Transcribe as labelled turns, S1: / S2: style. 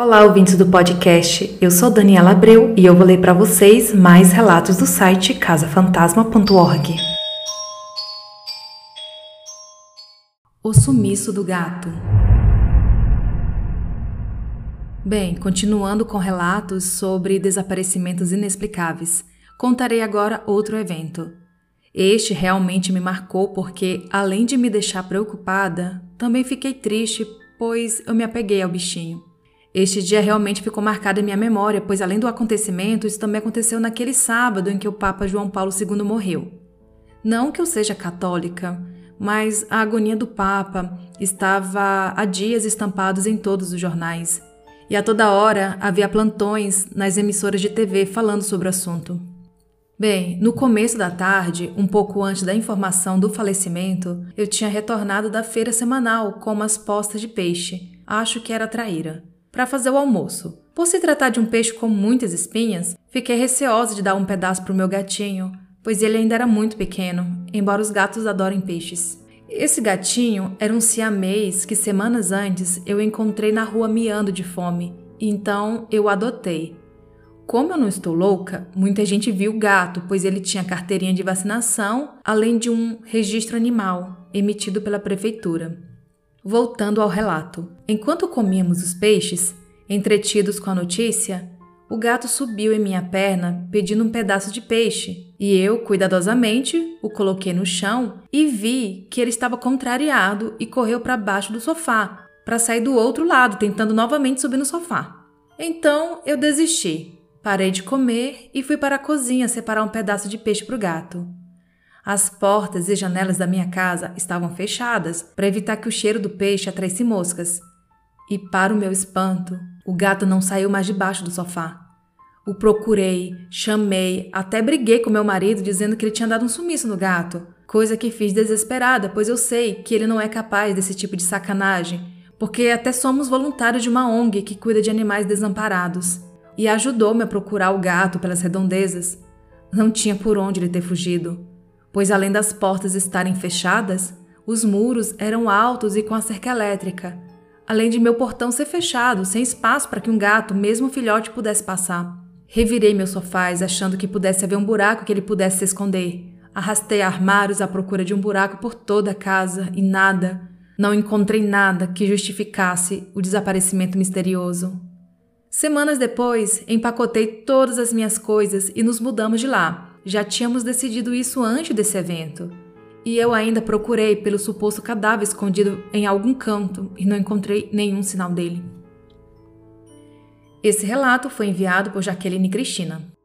S1: Olá, ouvintes do podcast. Eu sou Daniela Abreu e eu vou ler para vocês mais relatos do site casafantasma.org. O sumiço do gato. Bem, continuando com relatos sobre desaparecimentos inexplicáveis, contarei agora outro evento. Este realmente me marcou porque, além de me deixar preocupada, também fiquei triste, pois eu me apeguei ao bichinho. Este dia realmente ficou marcado em minha memória, pois além do acontecimento, isso também aconteceu naquele sábado em que o Papa João Paulo II morreu. Não que eu seja católica, mas a agonia do Papa estava há dias estampados em todos os jornais. E a toda hora havia plantões nas emissoras de TV falando sobre o assunto. Bem, no começo da tarde, um pouco antes da informação do falecimento, eu tinha retornado da feira semanal com umas postas de peixe. Acho que era traíra para fazer o almoço. Por se tratar de um peixe com muitas espinhas, fiquei receosa de dar um pedaço para o meu gatinho, pois ele ainda era muito pequeno, embora os gatos adorem peixes. Esse gatinho era um siamês que semanas antes eu encontrei na rua miando de fome, então eu adotei. Como eu não estou louca, muita gente viu o gato, pois ele tinha carteirinha de vacinação, além de um registro animal emitido pela prefeitura. Voltando ao relato. Enquanto comíamos os peixes, entretidos com a notícia, o gato subiu em minha perna pedindo um pedaço de peixe, e eu, cuidadosamente, o coloquei no chão e vi que ele estava contrariado e correu para baixo do sofá, para sair do outro lado, tentando novamente subir no sofá. Então eu desisti, parei de comer e fui para a cozinha separar um pedaço de peixe para o gato. As portas e janelas da minha casa estavam fechadas para evitar que o cheiro do peixe atraísse moscas. E, para o meu espanto, o gato não saiu mais debaixo do sofá. O procurei, chamei, até briguei com meu marido dizendo que ele tinha dado um sumiço no gato, coisa que fiz desesperada, pois eu sei que ele não é capaz desse tipo de sacanagem, porque até somos voluntários de uma ONG que cuida de animais desamparados. E ajudou-me a procurar o gato pelas redondezas. Não tinha por onde ele ter fugido pois além das portas estarem fechadas, os muros eram altos e com a cerca elétrica, além de meu portão ser fechado, sem espaço para que um gato, mesmo filhote, pudesse passar. Revirei meus sofás, achando que pudesse haver um buraco que ele pudesse se esconder. Arrastei armários à procura de um buraco por toda a casa e nada, não encontrei nada que justificasse o desaparecimento misterioso. Semanas depois, empacotei todas as minhas coisas e nos mudamos de lá, já tínhamos decidido isso antes desse evento. E eu ainda procurei pelo suposto cadáver escondido em algum canto e não encontrei nenhum sinal dele. Esse relato foi enviado por Jaqueline Cristina.